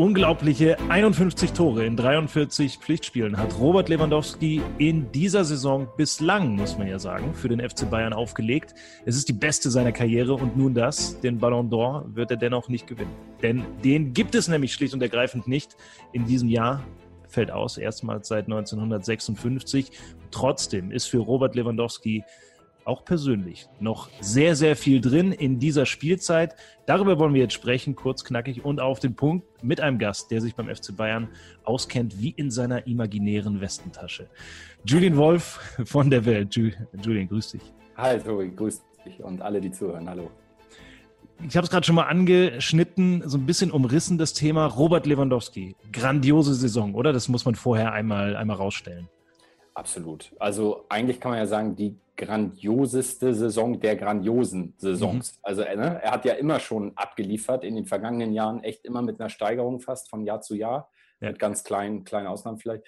Unglaubliche 51 Tore in 43 Pflichtspielen hat Robert Lewandowski in dieser Saison bislang, muss man ja sagen, für den FC Bayern aufgelegt. Es ist die beste seiner Karriere und nun das, den Ballon d'Or, wird er dennoch nicht gewinnen. Denn den gibt es nämlich schlicht und ergreifend nicht in diesem Jahr. Fällt aus, erstmals seit 1956. Trotzdem ist für Robert Lewandowski auch persönlich noch sehr, sehr viel drin in dieser Spielzeit. Darüber wollen wir jetzt sprechen, kurz, knackig und auf den Punkt mit einem Gast, der sich beim FC Bayern auskennt wie in seiner imaginären Westentasche. Julian Wolf von der Welt. Julian, grüß dich. Hi, Tobi, grüß dich und alle, die zuhören. Hallo. Ich habe es gerade schon mal angeschnitten, so ein bisschen umrissen, das Thema Robert Lewandowski. Grandiose Saison, oder? Das muss man vorher einmal, einmal rausstellen. Absolut. Also eigentlich kann man ja sagen, die grandioseste Saison der grandiosen Saisons. Mhm. Also ne, er hat ja immer schon abgeliefert in den vergangenen Jahren, echt immer mit einer Steigerung fast von Jahr zu Jahr, ja. mit ganz kleinen, kleinen Ausnahmen vielleicht.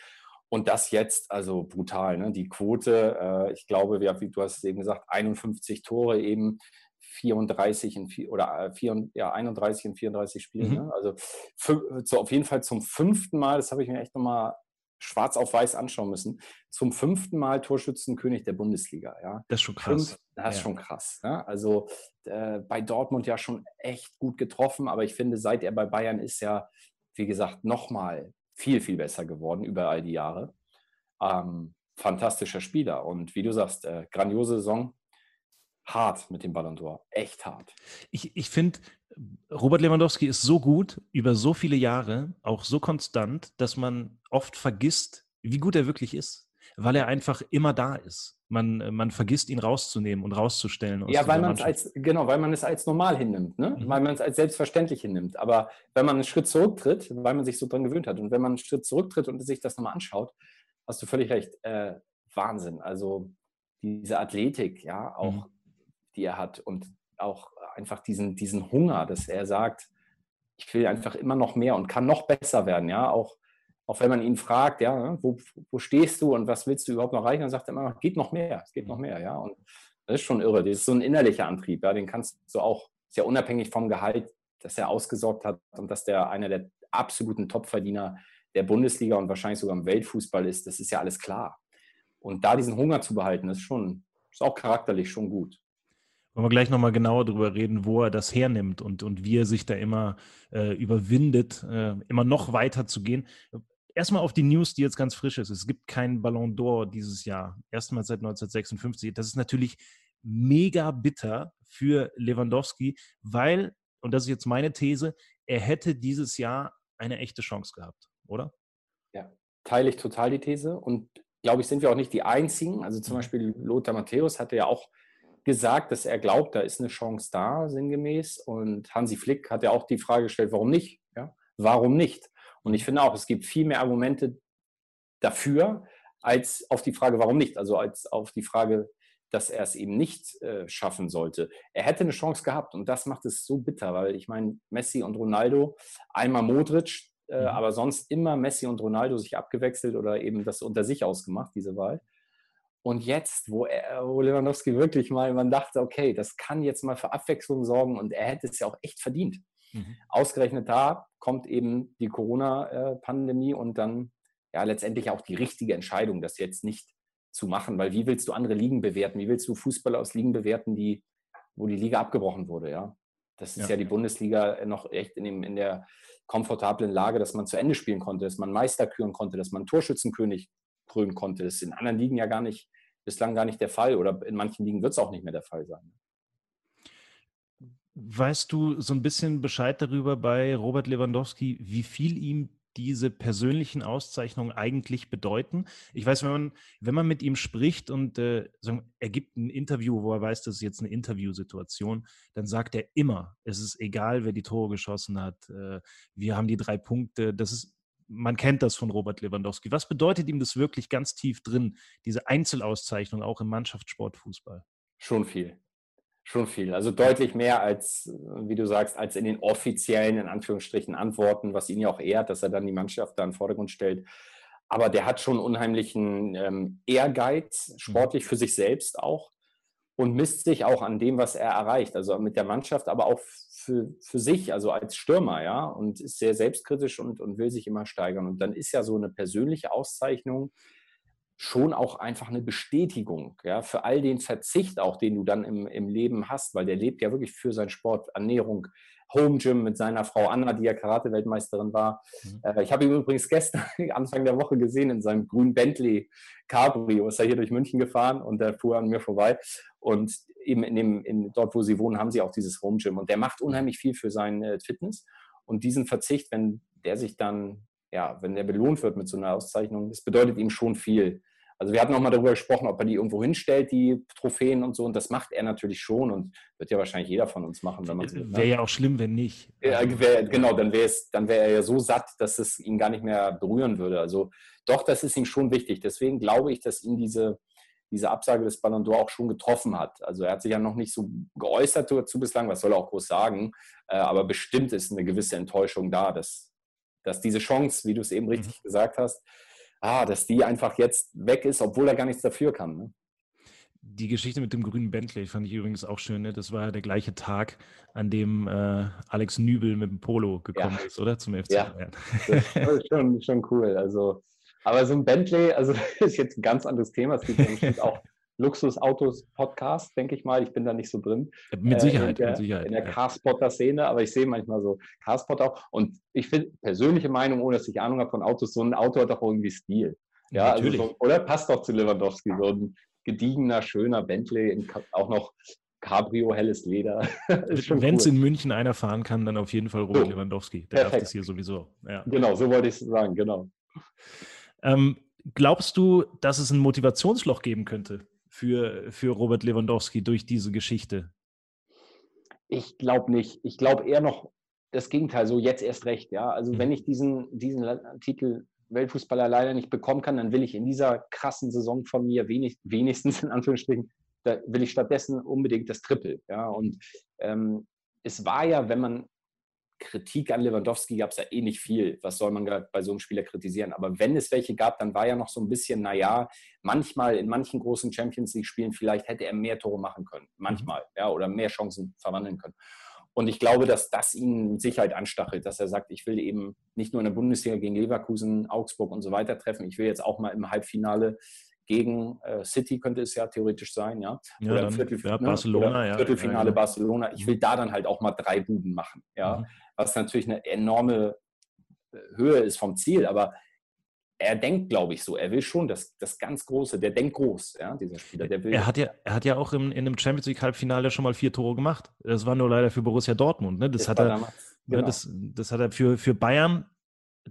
Und das jetzt, also brutal, ne? die Quote, äh, ich glaube, wie, du hast es eben gesagt, 51 Tore eben, 34 in vier, oder äh, vier, ja, 31 in 34 Spielen. Mhm. Ne? Also für, so auf jeden Fall zum fünften Mal, das habe ich mir echt nochmal schwarz auf weiß anschauen müssen. Zum fünften Mal Torschützenkönig der Bundesliga. Ja. Das ist schon krass. Fünf, das ist ja. schon krass. Ne? Also äh, bei Dortmund ja schon echt gut getroffen, aber ich finde, seit er bei Bayern ist ja, wie gesagt, nochmal viel, viel besser geworden über all die Jahre. Ähm, fantastischer Spieler und wie du sagst, äh, grandiose Saison. Hart mit dem Ballon d'Or. Echt hart. Ich, ich finde, Robert Lewandowski ist so gut über so viele Jahre, auch so konstant, dass man oft vergisst, wie gut er wirklich ist, weil er einfach immer da ist. Man, man vergisst ihn rauszunehmen und rauszustellen. Ja, weil man es als genau, weil man es als normal hinnimmt, ne? Mhm. weil man es als selbstverständlich hinnimmt. Aber wenn man einen Schritt zurücktritt, weil man sich so dran gewöhnt hat, und wenn man einen Schritt zurücktritt und sich das nochmal anschaut, hast du völlig recht. Äh, Wahnsinn. Also diese Athletik, ja, auch mhm. die er hat und auch einfach diesen, diesen Hunger, dass er sagt, ich will einfach immer noch mehr und kann noch besser werden, ja, auch, auch wenn man ihn fragt, ja, ne, wo, wo stehst du und was willst du überhaupt noch erreichen, dann sagt er immer, geht noch mehr, es geht noch mehr, ja, und das ist schon irre, das ist so ein innerlicher Antrieb, ja, den kannst du auch, ist ja unabhängig vom Gehalt, dass er ausgesorgt hat und dass der einer der absoluten Topverdiener der Bundesliga und wahrscheinlich sogar im Weltfußball ist, das ist ja alles klar. Und da diesen Hunger zu behalten, ist schon, ist auch charakterlich schon gut. Wollen wir gleich nochmal genauer darüber reden, wo er das hernimmt und, und wie er sich da immer äh, überwindet, äh, immer noch weiter zu gehen. Erstmal auf die News, die jetzt ganz frisch ist. Es gibt keinen Ballon d'Or dieses Jahr. Erstmal seit 1956. Das ist natürlich mega bitter für Lewandowski, weil, und das ist jetzt meine These, er hätte dieses Jahr eine echte Chance gehabt, oder? Ja, teile ich total die These. Und glaube ich, sind wir auch nicht die Einzigen. Also zum mhm. Beispiel Lothar Matthäus hatte ja auch gesagt, dass er glaubt, da ist eine Chance da, sinngemäß. Und Hansi Flick hat ja auch die Frage gestellt, warum nicht? Ja? Warum nicht? Und ich finde auch, es gibt viel mehr Argumente dafür, als auf die Frage, warum nicht? Also als auf die Frage, dass er es eben nicht äh, schaffen sollte. Er hätte eine Chance gehabt und das macht es so bitter, weil ich meine, Messi und Ronaldo, einmal Modric, äh, mhm. aber sonst immer Messi und Ronaldo sich abgewechselt oder eben das unter sich ausgemacht, diese Wahl. Und jetzt, wo, er, wo Lewandowski wirklich mal, man dachte, okay, das kann jetzt mal für Abwechslung sorgen und er hätte es ja auch echt verdient. Mhm. Ausgerechnet da kommt eben die Corona-Pandemie und dann ja letztendlich auch die richtige Entscheidung, das jetzt nicht zu machen, weil wie willst du andere Ligen bewerten? Wie willst du Fußballer aus Ligen bewerten, die, wo die Liga abgebrochen wurde, ja? Das ist ja, ja die Bundesliga noch echt in, dem, in der komfortablen Lage, dass man zu Ende spielen konnte, dass man Meister küren konnte, dass man Torschützenkönig krönen konnte. Das ist in anderen Ligen ja gar nicht, bislang gar nicht der Fall oder in manchen Ligen wird es auch nicht mehr der Fall sein. Weißt du so ein bisschen Bescheid darüber bei Robert Lewandowski, wie viel ihm diese persönlichen Auszeichnungen eigentlich bedeuten? Ich weiß, wenn man, wenn man mit ihm spricht und äh, er gibt ein Interview, wo er weiß, das ist jetzt eine Interviewsituation, dann sagt er immer, es ist egal, wer die Tore geschossen hat, äh, wir haben die drei Punkte. Das ist, man kennt das von Robert Lewandowski. Was bedeutet ihm das wirklich ganz tief drin, diese Einzelauszeichnung auch im Mannschaftssportfußball? Schon viel. Schon viel. Also deutlich mehr als, wie du sagst, als in den offiziellen, in Anführungsstrichen, Antworten, was ihn ja auch ehrt, dass er dann die Mannschaft da in den Vordergrund stellt. Aber der hat schon unheimlichen ähm, Ehrgeiz, mhm. sportlich für sich selbst auch und misst sich auch an dem, was er erreicht. Also mit der Mannschaft, aber auch für, für sich, also als Stürmer, ja, und ist sehr selbstkritisch und, und will sich immer steigern. Und dann ist ja so eine persönliche Auszeichnung, schon auch einfach eine Bestätigung ja, für all den Verzicht auch, den du dann im, im Leben hast, weil der lebt ja wirklich für seinen Sport, Ernährung, Home Gym mit seiner Frau Anna, die ja Karate-Weltmeisterin war. Mhm. Äh, ich habe ihn übrigens gestern, Anfang der Woche gesehen, in seinem grünen Bentley Cabrio, ist er hier durch München gefahren und der fuhr an mir vorbei. Und eben in dem, in, dort, wo sie wohnen, haben sie auch dieses Home Gym. Und der macht unheimlich viel für seine Fitness. Und diesen Verzicht, wenn der sich dann, ja, wenn der belohnt wird mit so einer Auszeichnung, das bedeutet ihm schon viel. Also wir hatten auch mal darüber gesprochen, ob er die irgendwo hinstellt, die Trophäen und so. Und das macht er natürlich schon und wird ja wahrscheinlich jeder von uns machen, wenn man so. Wäre ja auch schlimm, wenn nicht. Ja, wär, genau, dann wäre dann wäre er ja so satt, dass es ihn gar nicht mehr berühren würde. Also doch, das ist ihm schon wichtig. Deswegen glaube ich, dass ihn diese, diese Absage des Ballon d'Or auch schon getroffen hat. Also er hat sich ja noch nicht so geäußert dazu bislang, was soll er auch groß sagen. Äh, aber bestimmt ist eine gewisse Enttäuschung da, dass, dass diese Chance, wie du es eben richtig mhm. gesagt hast, ah, dass die einfach jetzt weg ist, obwohl er gar nichts dafür kann. Ne? Die Geschichte mit dem grünen Bentley fand ich übrigens auch schön. Ne? Das war ja der gleiche Tag, an dem äh, Alex Nübel mit dem Polo gekommen ja. ist, oder? Zum FC ja, Das ist schon, schon cool. Also, aber so ein Bentley, also das ist jetzt ein ganz anderes Thema. Es gibt auch Luxusautos-Podcast, denke ich mal. Ich bin da nicht so drin. Mit Sicherheit. Äh, in der, Sicherheit, in der. Carspotter-Szene, aber ich sehe manchmal so Carspotter auch. Und ich finde, persönliche Meinung, ohne dass ich Ahnung habe von Autos, so ein Auto hat doch irgendwie Stil. Ja, also so, oder passt doch zu Lewandowski, so ein gediegener, schöner Bentley, auch noch Cabrio, helles Leder. Wenn es cool. in München einer fahren kann, dann auf jeden Fall Robert so. Lewandowski. Der Perfekt. darf das hier sowieso. Ja. Genau, so wollte ich es sagen, genau. Ähm, glaubst du, dass es ein Motivationsloch geben könnte für, für Robert Lewandowski durch diese Geschichte? Ich glaube nicht. Ich glaube eher noch das Gegenteil, so jetzt erst recht. Ja? Also, mhm. wenn ich diesen, diesen Titel Weltfußballer leider nicht bekommen kann, dann will ich in dieser krassen Saison von mir wenig, wenigstens in Anführungsstrichen, da will ich stattdessen unbedingt das Triple. Ja? Und ähm, es war ja, wenn man Kritik an Lewandowski gab es ja eh nicht viel. Was soll man bei so einem Spieler kritisieren? Aber wenn es welche gab, dann war ja noch so ein bisschen, naja, manchmal in manchen großen Champions League-Spielen vielleicht hätte er mehr Tore machen können. Manchmal, mhm. ja, oder mehr Chancen verwandeln können. Und ich glaube, dass das ihn mit Sicherheit anstachelt, dass er sagt, ich will eben nicht nur in der Bundesliga gegen Leverkusen, Augsburg und so weiter treffen. Ich will jetzt auch mal im Halbfinale gegen äh, City könnte es ja theoretisch sein, ja. ja oder im Viertel, ja, ne? Barcelona, oder ja, Viertelfinale ja, Barcelona. Ich will da dann halt auch mal drei Buben machen, ja. Mhm was natürlich eine enorme äh, Höhe ist vom Ziel, aber er denkt, glaube ich, so. Er will schon das, das ganz Große. Der denkt groß, ja, dieser Spieler. Der will er, hat ja, er hat ja auch im, in einem Champions League Halbfinale schon mal vier Tore gemacht. Das war nur leider für Borussia Dortmund. Ne? Das, das, hat er, damals, ne, genau. das, das hat er für, für Bayern.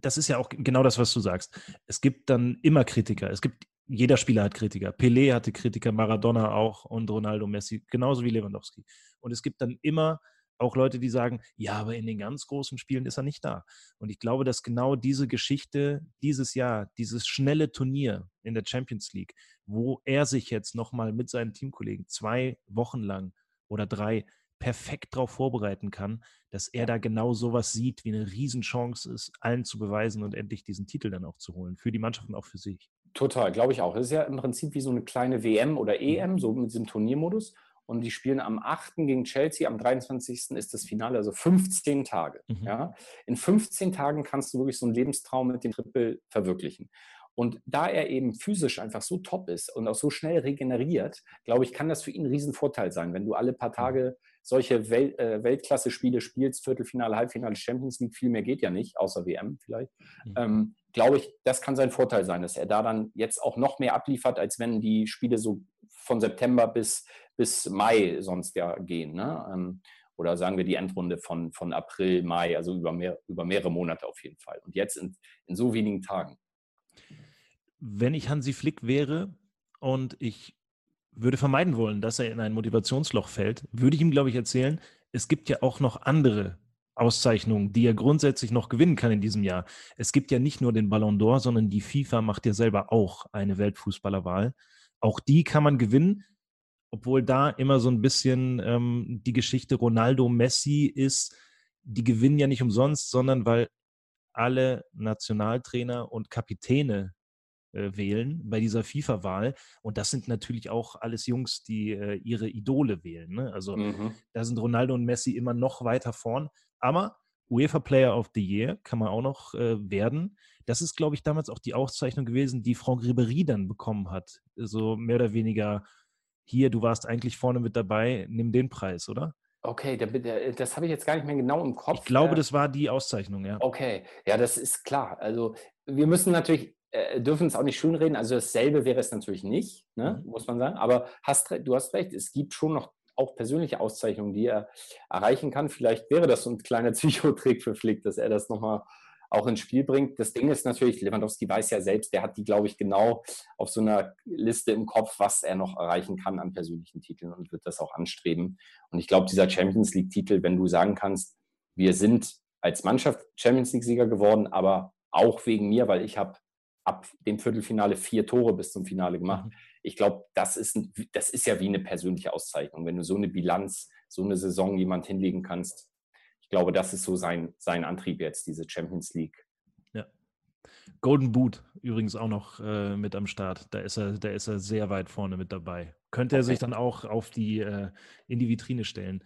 Das ist ja auch genau das, was du sagst. Es gibt dann immer Kritiker. Es gibt jeder Spieler hat Kritiker. Pelé hatte Kritiker, Maradona auch und Ronaldo Messi, genauso wie Lewandowski. Und es gibt dann immer auch Leute, die sagen, ja, aber in den ganz großen Spielen ist er nicht da. Und ich glaube, dass genau diese Geschichte dieses Jahr, dieses schnelle Turnier in der Champions League, wo er sich jetzt nochmal mit seinen Teamkollegen zwei Wochen lang oder drei perfekt darauf vorbereiten kann, dass er da genau sowas sieht, wie eine Riesenchance ist, allen zu beweisen und endlich diesen Titel dann auch zu holen, für die Mannschaft und auch für sich. Total, glaube ich auch. Das ist ja im Prinzip wie so eine kleine WM oder EM, mhm. so mit diesem Turniermodus und die spielen am 8. gegen Chelsea, am 23. ist das Finale, also 15 Tage. Mhm. Ja? In 15 Tagen kannst du wirklich so einen Lebenstraum mit dem Triple verwirklichen. Und da er eben physisch einfach so top ist und auch so schnell regeneriert, glaube ich, kann das für ihn ein Riesenvorteil sein, wenn du alle paar mhm. Tage solche Wel äh, Weltklasse-Spiele spielst, Viertelfinale, Halbfinale, Champions League, viel mehr geht ja nicht, außer WM vielleicht. Mhm. Ähm, glaube ich, das kann sein Vorteil sein, dass er da dann jetzt auch noch mehr abliefert, als wenn die Spiele so von September bis, bis Mai sonst ja gehen. Ne? Ähm, oder sagen wir die Endrunde von, von April, Mai, also über, mehr, über mehrere Monate auf jeden Fall. Und jetzt in, in so wenigen Tagen. Wenn ich Hansi Flick wäre und ich würde vermeiden wollen, dass er in ein Motivationsloch fällt, würde ich ihm, glaube ich, erzählen, es gibt ja auch noch andere Auszeichnungen, die er grundsätzlich noch gewinnen kann in diesem Jahr. Es gibt ja nicht nur den Ballon d'Or, sondern die FIFA macht ja selber auch eine Weltfußballerwahl. Auch die kann man gewinnen, obwohl da immer so ein bisschen ähm, die Geschichte Ronaldo Messi ist, die gewinnen ja nicht umsonst, sondern weil alle Nationaltrainer und Kapitäne äh, wählen bei dieser FIFA-Wahl. Und das sind natürlich auch alles Jungs, die äh, ihre Idole wählen. Ne? Also mhm. da sind Ronaldo und Messi immer noch weiter vorn. Aber UEFA Player of the Year kann man auch noch äh, werden. Das ist, glaube ich, damals auch die Auszeichnung gewesen, die Franck Ribéry dann bekommen hat. So mehr oder weniger, hier, du warst eigentlich vorne mit dabei, nimm den Preis, oder? Okay, das habe ich jetzt gar nicht mehr genau im Kopf. Ich glaube, das war die Auszeichnung, ja. Okay, ja, das ist klar. Also wir müssen natürlich äh, dürfen es auch nicht schönreden. Also dasselbe wäre es natürlich nicht, ne, mhm. muss man sagen. Aber hast, du hast recht, es gibt schon noch auch persönliche Auszeichnungen, die er erreichen kann. Vielleicht wäre das so ein kleiner Psychotrick für Flick, dass er das nochmal auch ins Spiel bringt. Das Ding ist natürlich, Lewandowski weiß ja selbst, der hat die, glaube ich, genau auf so einer Liste im Kopf, was er noch erreichen kann an persönlichen Titeln und wird das auch anstreben. Und ich glaube, dieser Champions League-Titel, wenn du sagen kannst, wir sind als Mannschaft Champions League-Sieger geworden, aber auch wegen mir, weil ich habe ab dem Viertelfinale vier Tore bis zum Finale gemacht. Mhm. Ich glaube, das ist, das ist ja wie eine persönliche Auszeichnung, wenn du so eine Bilanz, so eine Saison jemand hinlegen kannst. Ich glaube, das ist so sein, sein Antrieb jetzt, diese Champions League. Ja. Golden Boot übrigens auch noch äh, mit am Start. Da ist er, da ist er sehr weit vorne mit dabei. Könnte er sich dann auch auf die, äh, in die Vitrine stellen.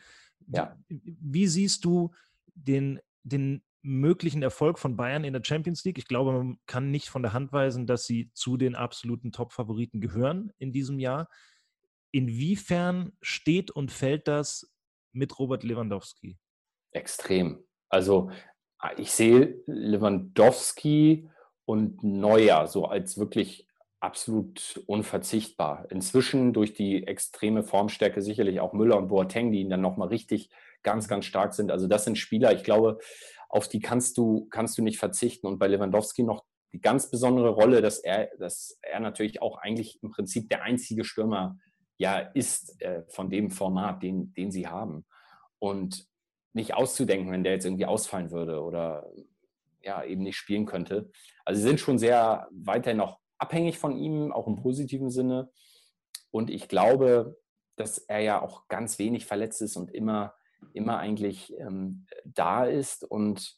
Ja. Wie siehst du den, den möglichen Erfolg von Bayern in der Champions League. Ich glaube, man kann nicht von der Hand weisen, dass sie zu den absoluten Top-Favoriten gehören in diesem Jahr. Inwiefern steht und fällt das mit Robert Lewandowski? Extrem. Also ich sehe Lewandowski und Neuer so als wirklich absolut unverzichtbar. Inzwischen durch die extreme Formstärke sicherlich auch Müller und Boateng, die ihn dann nochmal richtig ganz, ganz stark sind. Also das sind Spieler, ich glaube, auf die kannst du, kannst du nicht verzichten. Und bei Lewandowski noch die ganz besondere Rolle, dass er, dass er natürlich auch eigentlich im Prinzip der einzige Stürmer ja ist äh, von dem Format, den, den sie haben. Und nicht auszudenken, wenn der jetzt irgendwie ausfallen würde oder ja, eben nicht spielen könnte. Also sie sind schon sehr weiterhin noch abhängig von ihm, auch im positiven Sinne. Und ich glaube, dass er ja auch ganz wenig verletzt ist und immer immer eigentlich ähm, da ist und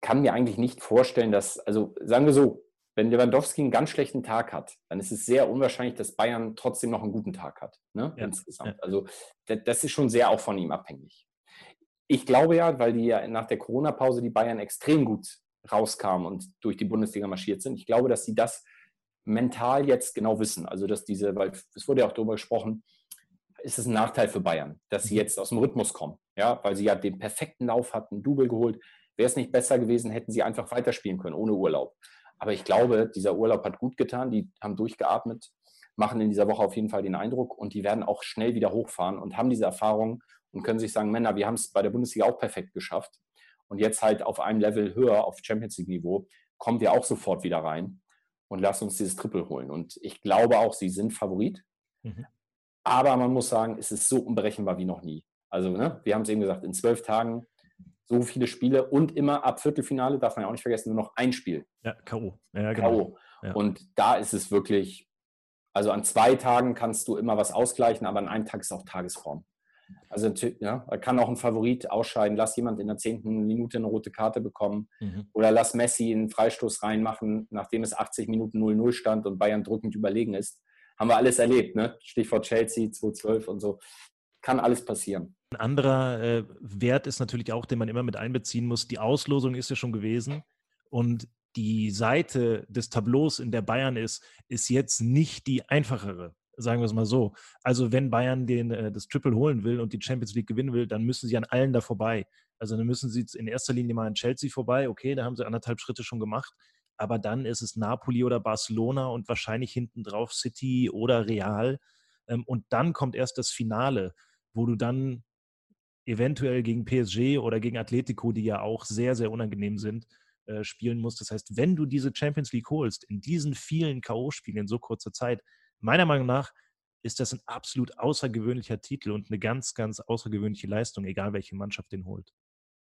kann mir eigentlich nicht vorstellen, dass, also sagen wir so, wenn Lewandowski einen ganz schlechten Tag hat, dann ist es sehr unwahrscheinlich, dass Bayern trotzdem noch einen guten Tag hat, ne? ja. insgesamt. Also das ist schon sehr auch von ihm abhängig. Ich glaube ja, weil die ja nach der Corona-Pause die Bayern extrem gut rauskamen und durch die Bundesliga marschiert sind. Ich glaube, dass sie das mental jetzt genau wissen. Also dass diese, weil es wurde ja auch darüber gesprochen, ist es ein Nachteil für Bayern, dass sie mhm. jetzt aus dem Rhythmus kommen. Ja, weil sie ja den perfekten Lauf hatten, Double geholt. Wäre es nicht besser gewesen, hätten sie einfach weiterspielen können, ohne Urlaub. Aber ich glaube, dieser Urlaub hat gut getan. Die haben durchgeatmet, machen in dieser Woche auf jeden Fall den Eindruck und die werden auch schnell wieder hochfahren und haben diese Erfahrung und können sich sagen, Männer, wir haben es bei der Bundesliga auch perfekt geschafft. Und jetzt halt auf einem Level höher, auf Champions League-Niveau, kommen wir auch sofort wieder rein und lassen uns dieses Triple holen. Und ich glaube auch, sie sind Favorit. Mhm. Aber man muss sagen, es ist so unberechenbar wie noch nie. Also, ne, wir haben es eben gesagt, in zwölf Tagen so viele Spiele und immer ab Viertelfinale, darf man ja auch nicht vergessen, nur noch ein Spiel. Ja, K.O. Ja, genau. K.O. Ja. Und da ist es wirklich, also an zwei Tagen kannst du immer was ausgleichen, aber an einem Tag ist auch Tagesform. Also ja, kann auch ein Favorit ausscheiden, lass jemand in der zehnten Minute eine rote Karte bekommen mhm. oder lass Messi einen Freistoß reinmachen, nachdem es 80 Minuten 0-0 stand und Bayern drückend überlegen ist haben wir alles erlebt, ne? Stichwort Chelsea 2012 und so. Kann alles passieren. Ein anderer äh, Wert ist natürlich auch, den man immer mit einbeziehen muss. Die Auslosung ist ja schon gewesen und die Seite des Tableaus, in der Bayern ist, ist jetzt nicht die einfachere sagen wir es mal so. Also wenn Bayern den, äh, das Triple holen will und die Champions League gewinnen will, dann müssen sie an allen da vorbei. Also dann müssen sie in erster Linie mal an Chelsea vorbei. Okay, da haben sie anderthalb Schritte schon gemacht aber dann ist es Napoli oder Barcelona und wahrscheinlich hinten drauf City oder Real. Ähm, und dann kommt erst das Finale, wo du dann eventuell gegen PSG oder gegen Atletico, die ja auch sehr, sehr unangenehm sind, äh, spielen musst. Das heißt, wenn du diese Champions League holst, in diesen vielen K.O.-Spielen in so kurzer Zeit, meiner Meinung nach ist das ein absolut außergewöhnlicher Titel und eine ganz, ganz außergewöhnliche Leistung, egal welche Mannschaft den holt.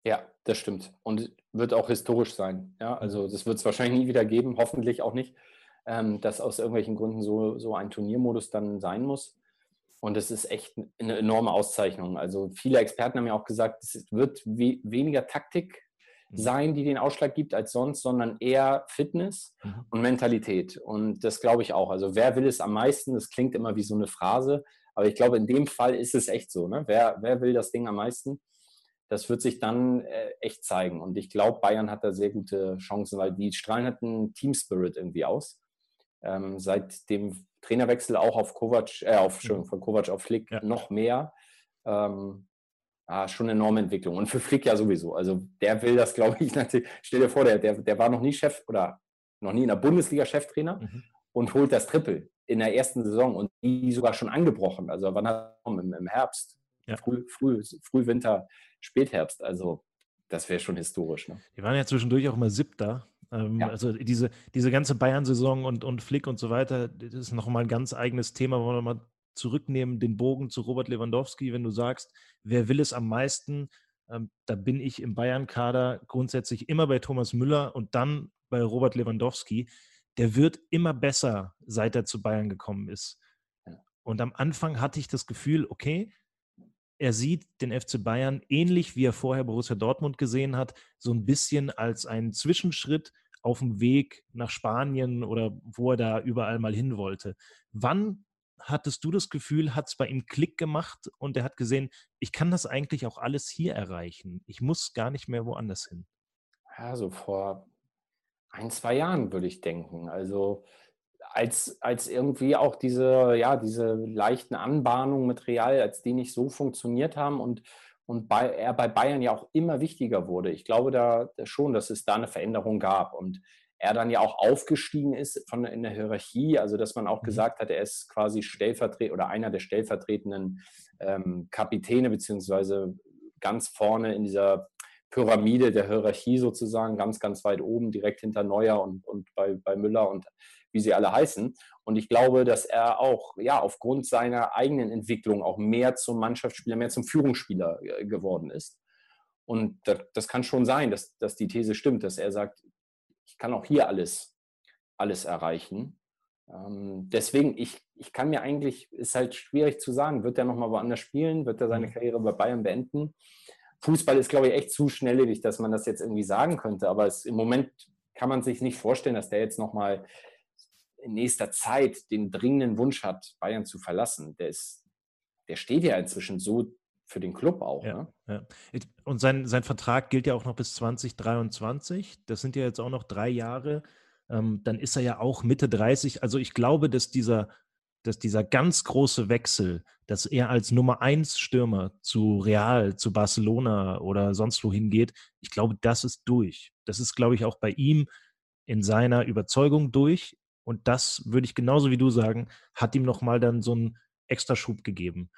Ja, das stimmt. Und wird auch historisch sein. Ja, also das wird es wahrscheinlich nie wieder geben, hoffentlich auch nicht, ähm, dass aus irgendwelchen Gründen so, so ein Turniermodus dann sein muss. Und es ist echt eine enorme Auszeichnung. Also viele Experten haben ja auch gesagt, es wird we weniger Taktik mhm. sein, die den Ausschlag gibt als sonst, sondern eher Fitness mhm. und Mentalität. Und das glaube ich auch. Also wer will es am meisten? Das klingt immer wie so eine Phrase, aber ich glaube, in dem Fall ist es echt so. Ne? Wer, wer will das Ding am meisten? Das wird sich dann äh, echt zeigen. Und ich glaube, Bayern hat da sehr gute Chancen, weil die strahlen halt einen Team Spirit irgendwie aus. Ähm, seit dem Trainerwechsel auch auf Kovac, äh, auf, mhm. von Kovac auf Flick ja. noch mehr. Ähm, ah, schon eine enorme Entwicklung. Und für Flick ja sowieso. Also der will das, glaube ich, natürlich. Stell dir vor, der, der, der war noch nie Chef oder noch nie in der Bundesliga Cheftrainer mhm. und holt das Triple in der ersten Saison und die sogar schon angebrochen. Also wann hat er im, im Herbst, ja. früh, früh, Frühwinter, Spätherbst. Also das wäre schon historisch. Ne? Die waren ja zwischendurch auch immer siebter. Ähm, ja. Also diese, diese ganze Bayern-Saison und, und Flick und so weiter, das ist nochmal ein ganz eigenes Thema, wollen wir mal zurücknehmen, den Bogen zu Robert Lewandowski, wenn du sagst, wer will es am meisten? Ähm, da bin ich im Bayern-Kader grundsätzlich immer bei Thomas Müller und dann bei Robert Lewandowski. Der wird immer besser, seit er zu Bayern gekommen ist. Und am Anfang hatte ich das Gefühl, okay, er sieht den FC Bayern ähnlich wie er vorher Borussia Dortmund gesehen hat, so ein bisschen als einen Zwischenschritt auf dem Weg nach Spanien oder wo er da überall mal hin wollte. Wann hattest du das Gefühl, hat es bei ihm Klick gemacht und er hat gesehen, ich kann das eigentlich auch alles hier erreichen. Ich muss gar nicht mehr woanders hin. Ja, so vor ein, zwei Jahren würde ich denken. Also als, als irgendwie auch diese, ja, diese leichten Anbahnungen mit Real, als die nicht so funktioniert haben und, und bei, er bei Bayern ja auch immer wichtiger wurde. Ich glaube da schon, dass es da eine Veränderung gab und er dann ja auch aufgestiegen ist von in der Hierarchie, also dass man auch mhm. gesagt hat, er ist quasi stellvertretend oder einer der stellvertretenden ähm, Kapitäne beziehungsweise ganz vorne in dieser Pyramide der Hierarchie sozusagen, ganz, ganz weit oben, direkt hinter Neuer und, und bei, bei Müller und wie sie alle heißen. Und ich glaube, dass er auch ja aufgrund seiner eigenen Entwicklung auch mehr zum Mannschaftsspieler, mehr zum Führungsspieler äh, geworden ist. Und das, das kann schon sein, dass, dass die These stimmt, dass er sagt, ich kann auch hier alles, alles erreichen. Ähm, deswegen, ich, ich kann mir eigentlich, ist halt schwierig zu sagen, wird er nochmal woanders spielen, wird er seine mhm. Karriere bei Bayern beenden? Fußball ist, glaube ich, echt zu schnelllebig, dass man das jetzt irgendwie sagen könnte. Aber es, im Moment kann man sich nicht vorstellen, dass der jetzt nochmal in nächster Zeit den dringenden Wunsch hat, Bayern zu verlassen. Der, ist, der steht ja inzwischen so für den Club auch. Ja, ne? ja. Und sein, sein Vertrag gilt ja auch noch bis 2023. Das sind ja jetzt auch noch drei Jahre. Ähm, dann ist er ja auch Mitte 30. Also ich glaube, dass dieser, dass dieser ganz große Wechsel, dass er als Nummer 1 Stürmer zu Real, zu Barcelona oder sonst wohin geht, ich glaube, das ist durch. Das ist, glaube ich, auch bei ihm in seiner Überzeugung durch. Und das würde ich genauso wie du sagen, hat ihm nochmal dann so einen extra Schub gegeben.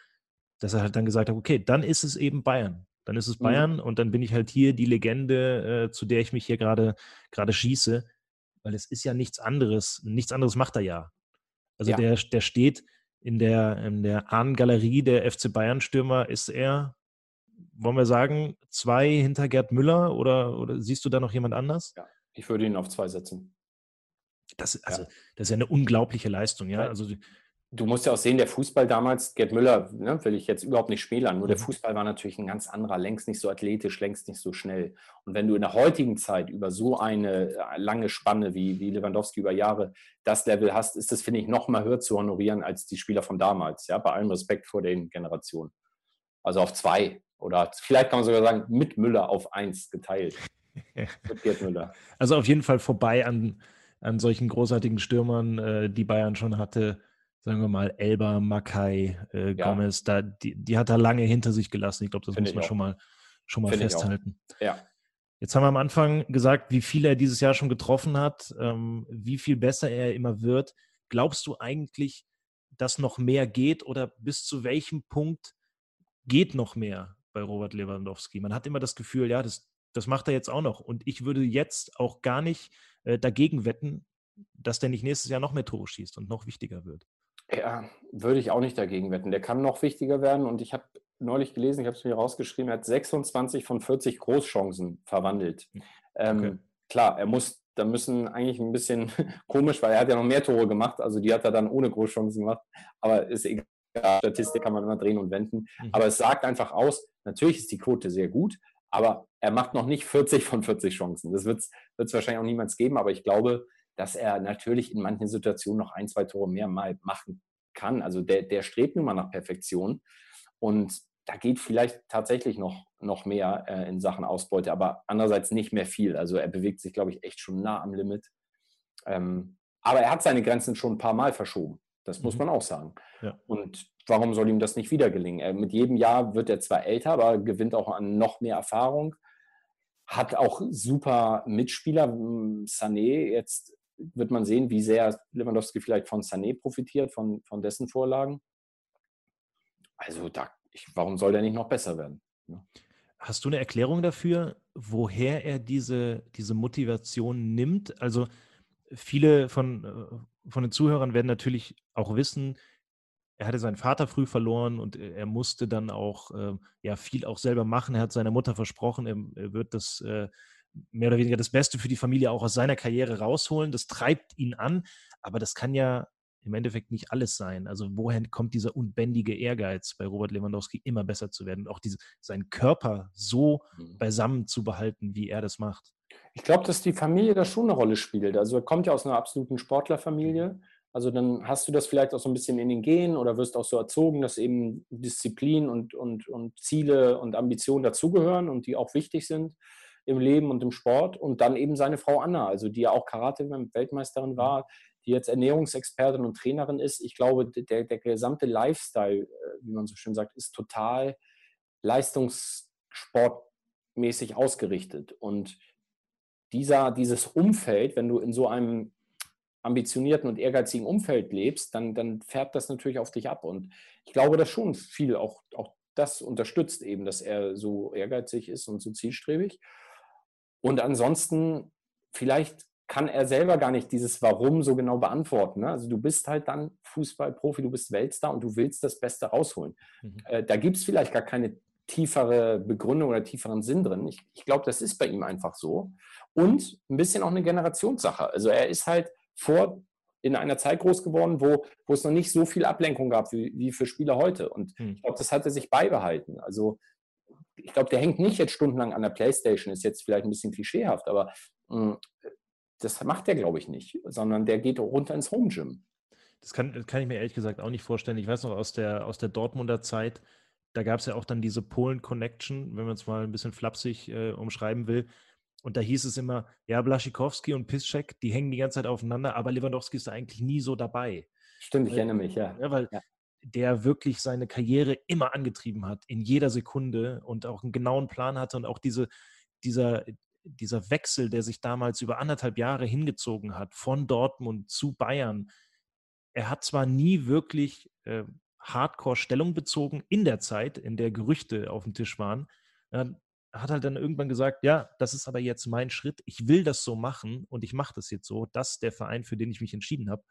Dass er halt dann gesagt hat, okay, dann ist es eben Bayern. Dann ist es mhm. Bayern mhm. und dann bin ich halt hier die Legende, äh, zu der ich mich hier gerade gerade schieße. Weil es ist ja nichts anderes. Nichts anderes macht er ja. Also ja. Der, der steht in der, in der Ahnengalerie der FC Bayern-Stürmer, ist er, wollen wir sagen, zwei hinter Gerd Müller oder, oder siehst du da noch jemand anders? Ja, ich würde ihn auf zwei setzen. Das, also, ja. das ist ja eine unglaubliche Leistung, ja. Also, du musst ja auch sehen, der Fußball damals, Gerd Müller, ne, will ich jetzt überhaupt nicht schmälern, nur der mhm. Fußball war natürlich ein ganz anderer, längst nicht so athletisch, längst nicht so schnell. Und wenn du in der heutigen Zeit über so eine äh, lange Spanne wie, wie Lewandowski über Jahre das Level hast, ist das, finde ich, noch mal höher zu honorieren als die Spieler von damals, ja, bei allem Respekt vor den Generationen. Also auf zwei oder vielleicht kann man sogar sagen, mit Müller auf eins geteilt. mit Gerd Müller. Also auf jeden Fall vorbei an an solchen großartigen Stürmern, äh, die Bayern schon hatte, sagen wir mal Elba, Makai, äh, ja. Gomez, da, die, die, hat er lange hinter sich gelassen. Ich glaube, das Find muss man schon mal, schon mal festhalten. Ja. Jetzt haben wir am Anfang gesagt, wie viel er dieses Jahr schon getroffen hat, ähm, wie viel besser er immer wird. Glaubst du eigentlich, dass noch mehr geht oder bis zu welchem Punkt geht noch mehr? bei Robert Lewandowski. Man hat immer das Gefühl, ja, das, das macht er jetzt auch noch. Und ich würde jetzt auch gar nicht äh, dagegen wetten, dass der nicht nächstes Jahr noch mehr Tore schießt und noch wichtiger wird. Ja, würde ich auch nicht dagegen wetten. Der kann noch wichtiger werden. Und ich habe neulich gelesen, ich habe es mir rausgeschrieben, er hat 26 von 40 Großchancen verwandelt. Hm, ähm, okay. Klar, er muss, da müssen eigentlich ein bisschen komisch, weil er hat ja noch mehr Tore gemacht. Also die hat er dann ohne Großchancen gemacht. Aber ist egal. Statistik kann man immer drehen und wenden. Mhm. Aber es sagt einfach aus, natürlich ist die Quote sehr gut, aber er macht noch nicht 40 von 40 Chancen. Das wird es wahrscheinlich auch niemals geben, aber ich glaube, dass er natürlich in manchen Situationen noch ein, zwei Tore mehr mal machen kann. Also der, der strebt nun mal nach Perfektion. Und da geht vielleicht tatsächlich noch, noch mehr äh, in Sachen Ausbeute, aber andererseits nicht mehr viel. Also er bewegt sich, glaube ich, echt schon nah am Limit. Ähm, aber er hat seine Grenzen schon ein paar Mal verschoben. Das mhm. muss man auch sagen. Ja. Und warum soll ihm das nicht wieder gelingen? Mit jedem Jahr wird er zwar älter, aber gewinnt auch an noch mehr Erfahrung. Hat auch super Mitspieler. Sané jetzt wird man sehen, wie sehr Lewandowski vielleicht von Sané profitiert, von, von dessen Vorlagen. Also da, ich, warum soll der nicht noch besser werden? Ja. Hast du eine Erklärung dafür, woher er diese, diese Motivation nimmt? Also viele von, äh, von den Zuhörern werden natürlich auch wissen, er hatte seinen Vater früh verloren und er musste dann auch äh, ja viel auch selber machen. Er hat seiner Mutter versprochen, er, er wird das äh, mehr oder weniger das Beste für die Familie auch aus seiner Karriere rausholen. Das treibt ihn an, aber das kann ja im Endeffekt nicht alles sein. Also woher kommt dieser unbändige Ehrgeiz bei Robert Lewandowski immer besser zu werden und auch diese, seinen Körper so mhm. beisammen zu behalten, wie er das macht? Ich glaube, dass die Familie da schon eine Rolle spielt. Also er kommt ja aus einer absoluten Sportlerfamilie. Also dann hast du das vielleicht auch so ein bisschen in den Genen oder wirst auch so erzogen, dass eben Disziplin und, und, und Ziele und Ambitionen dazugehören und die auch wichtig sind im Leben und im Sport. Und dann eben seine Frau Anna, also die ja auch Karate-Weltmeisterin war, die jetzt Ernährungsexpertin und Trainerin ist. Ich glaube, der, der gesamte Lifestyle, äh, wie man so schön sagt, ist total leistungssportmäßig ausgerichtet. Und dieser, dieses Umfeld, wenn du in so einem ambitionierten und ehrgeizigen Umfeld lebst, dann, dann färbt das natürlich auf dich ab. Und ich glaube, dass schon viel auch, auch das unterstützt eben, dass er so ehrgeizig ist und so zielstrebig. Und ansonsten, vielleicht kann er selber gar nicht dieses Warum so genau beantworten. Ne? Also du bist halt dann Fußballprofi, du bist Weltstar und du willst das Beste rausholen. Mhm. Äh, da gibt es vielleicht gar keine tiefere Begründung oder tieferen Sinn drin. Ich, ich glaube, das ist bei ihm einfach so. Und ein bisschen auch eine Generationssache. Also er ist halt vor in einer Zeit groß geworden, wo, wo es noch nicht so viel Ablenkung gab wie, wie für Spieler heute. Und mhm. ich glaube, das hat er sich beibehalten. Also ich glaube, der hängt nicht jetzt stundenlang an der Playstation, ist jetzt vielleicht ein bisschen klischeehaft, aber mh, hm, das macht der, glaube ich, nicht, sondern der geht runter ins Home Gym. Das kann, kann ich mir ehrlich gesagt auch nicht vorstellen. Ich weiß noch aus der, aus der Dortmunder Zeit, da gab es ja auch dann diese Polen-Connection, wenn man es mal ein bisschen flapsig äh, umschreiben will. Und da hieß es immer, ja, Blaschikowski und Piszczek, die hängen die ganze Zeit aufeinander, aber Lewandowski ist da eigentlich nie so dabei. Stimmt, ich erinnere mich, ja. ja weil ja der wirklich seine Karriere immer angetrieben hat, in jeder Sekunde und auch einen genauen Plan hatte und auch diese, dieser, dieser Wechsel, der sich damals über anderthalb Jahre hingezogen hat, von Dortmund zu Bayern. Er hat zwar nie wirklich äh, Hardcore Stellung bezogen in der Zeit, in der Gerüchte auf dem Tisch waren. Er hat halt dann irgendwann gesagt, ja, das ist aber jetzt mein Schritt. Ich will das so machen und ich mache das jetzt so. Das ist der Verein, für den ich mich entschieden habe.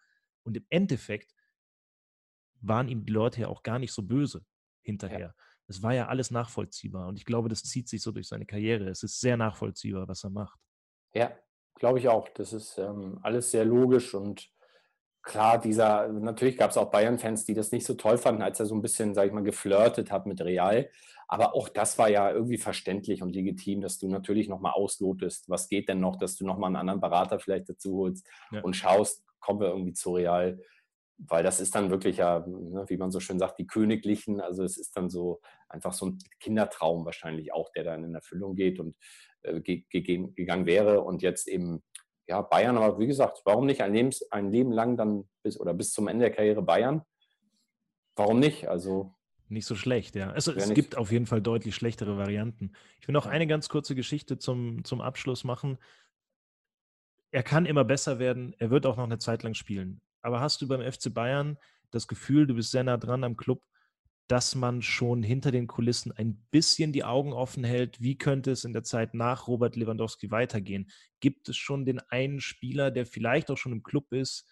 Und im Endeffekt waren ihm die Leute ja auch gar nicht so böse hinterher. Es ja. war ja alles nachvollziehbar und ich glaube, das zieht sich so durch seine Karriere. Es ist sehr nachvollziehbar, was er macht. Ja, glaube ich auch. Das ist ähm, alles sehr logisch und klar, dieser, natürlich gab es auch Bayern-Fans, die das nicht so toll fanden, als er so ein bisschen, sag ich mal, geflirtet hat mit Real. Aber auch das war ja irgendwie verständlich und legitim, dass du natürlich nochmal auslotest. Was geht denn noch, dass du nochmal einen anderen Berater vielleicht dazu holst ja. und schaust, kommen wir irgendwie zu Real weil das ist dann wirklich ja, ne, wie man so schön sagt, die Königlichen. Also es ist dann so einfach so ein Kindertraum wahrscheinlich auch, der dann in Erfüllung geht und äh, ge ge gegangen wäre. Und jetzt eben, ja, Bayern, aber wie gesagt, warum nicht ein, Lebens ein Leben lang dann bis oder bis zum Ende der Karriere Bayern? Warum nicht? Also. Nicht so schlecht, ja. Also, es gibt auf jeden Fall deutlich schlechtere Varianten. Ich will noch eine ganz kurze Geschichte zum, zum Abschluss machen. Er kann immer besser werden. Er wird auch noch eine Zeit lang spielen aber hast du beim FC Bayern das Gefühl, du bist sehr nah dran am Club, dass man schon hinter den Kulissen ein bisschen die Augen offen hält. Wie könnte es in der Zeit nach Robert Lewandowski weitergehen? Gibt es schon den einen Spieler, der vielleicht auch schon im Club ist,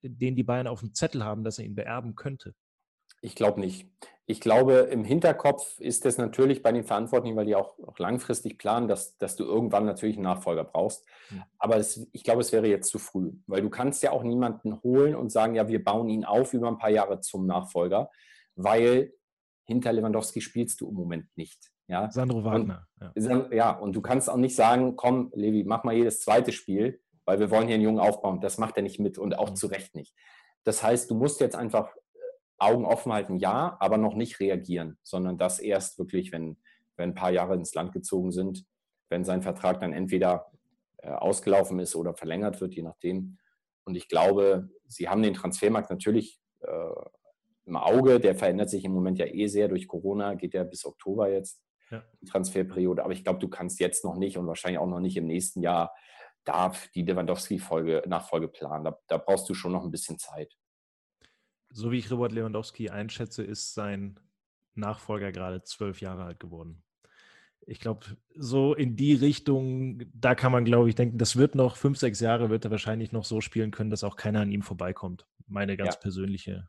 den die Bayern auf dem Zettel haben, dass er ihn beerben könnte? Ich glaube nicht. Ich glaube, im Hinterkopf ist es natürlich bei den Verantwortlichen, weil die auch, auch langfristig planen, dass, dass du irgendwann natürlich einen Nachfolger brauchst. Mhm. Aber es, ich glaube, es wäre jetzt zu früh, weil du kannst ja auch niemanden holen und sagen, ja, wir bauen ihn auf über ein paar Jahre zum Nachfolger weil hinter Lewandowski spielst du im Moment nicht. Ja? Sandro Wagner. Und, ja. ja, und du kannst auch nicht sagen, komm, Levi, mach mal jedes zweite Spiel, weil wir wollen hier einen Jungen aufbauen. Das macht er nicht mit und auch mhm. zu Recht nicht. Das heißt, du musst jetzt einfach äh, Augen offen halten, ja, aber noch nicht reagieren, sondern das erst wirklich, wenn, wenn ein paar Jahre ins Land gezogen sind, wenn sein Vertrag dann entweder äh, ausgelaufen ist oder verlängert wird, je nachdem. Und ich glaube, sie haben den Transfermarkt natürlich äh, im Auge. Der verändert sich im Moment ja eh sehr durch Corona, geht ja bis Oktober jetzt, ja. die Transferperiode. Aber ich glaube, du kannst jetzt noch nicht und wahrscheinlich auch noch nicht im nächsten Jahr darf die Lewandowski-Nachfolge planen. Da, da brauchst du schon noch ein bisschen Zeit. So wie ich Robert Lewandowski einschätze, ist sein Nachfolger gerade zwölf Jahre alt geworden. Ich glaube, so in die Richtung, da kann man, glaube ich, denken, das wird noch fünf, sechs Jahre, wird er wahrscheinlich noch so spielen können, dass auch keiner an ihm vorbeikommt. Meine ganz ja. persönliche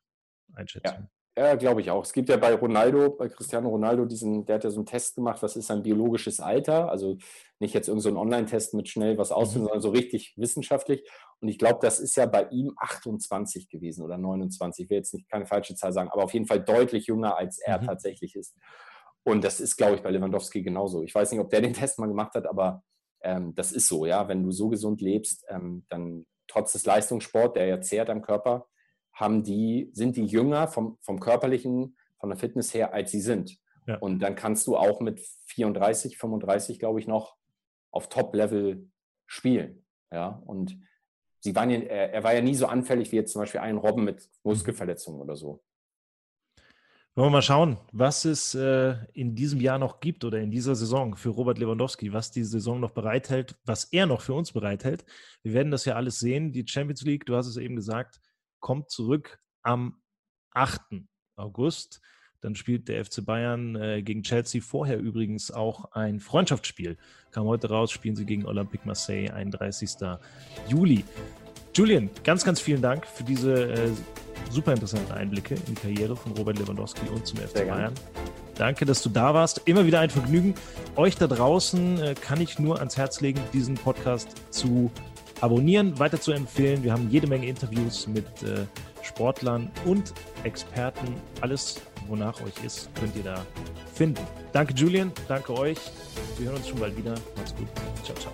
Einschätzung. Ja, ja glaube ich auch. Es gibt ja bei Ronaldo, bei Cristiano Ronaldo, diesen, der hat ja so einen Test gemacht, was ist sein biologisches Alter? Also nicht jetzt irgendein so Online-Test mit schnell was ausfinden, mhm. sondern so richtig wissenschaftlich. Und ich glaube, das ist ja bei ihm 28 gewesen oder 29. Ich will jetzt nicht keine falsche Zahl sagen, aber auf jeden Fall deutlich jünger, als er mhm. tatsächlich ist. Und das ist, glaube ich, bei Lewandowski genauso. Ich weiß nicht, ob der den Test mal gemacht hat, aber ähm, das ist so, ja. Wenn du so gesund lebst, ähm, dann trotz des Leistungssports, der ja zehrt am Körper, haben die, sind die jünger vom, vom körperlichen, von der Fitness her, als sie sind. Ja. Und dann kannst du auch mit 34, 35, glaube ich, noch auf Top-Level spielen. Ja, und sie waren ja, er, er, war ja nie so anfällig wie jetzt zum Beispiel ein Robben mit Muskelverletzungen oder so. Wollen wir mal schauen, was es äh, in diesem Jahr noch gibt oder in dieser Saison für Robert Lewandowski, was die Saison noch bereithält, was er noch für uns bereithält. Wir werden das ja alles sehen. Die Champions League, du hast es eben gesagt, kommt zurück am 8. August. Dann spielt der FC Bayern äh, gegen Chelsea. Vorher übrigens auch ein Freundschaftsspiel. Kam heute raus, spielen sie gegen Olympique Marseille, 31. Juli. Julian, ganz, ganz vielen Dank für diese äh, super interessanten Einblicke in die Karriere von Robert Lewandowski und zum FC Bayern. Danke, dass du da warst. Immer wieder ein Vergnügen. Euch da draußen äh, kann ich nur ans Herz legen, diesen Podcast zu abonnieren, weiter zu empfehlen. Wir haben jede Menge Interviews mit äh, Sportlern und Experten. Alles, wonach euch ist, könnt ihr da finden. Danke, Julian. Danke euch. Wir hören uns schon bald wieder. Macht's gut. Ciao, ciao.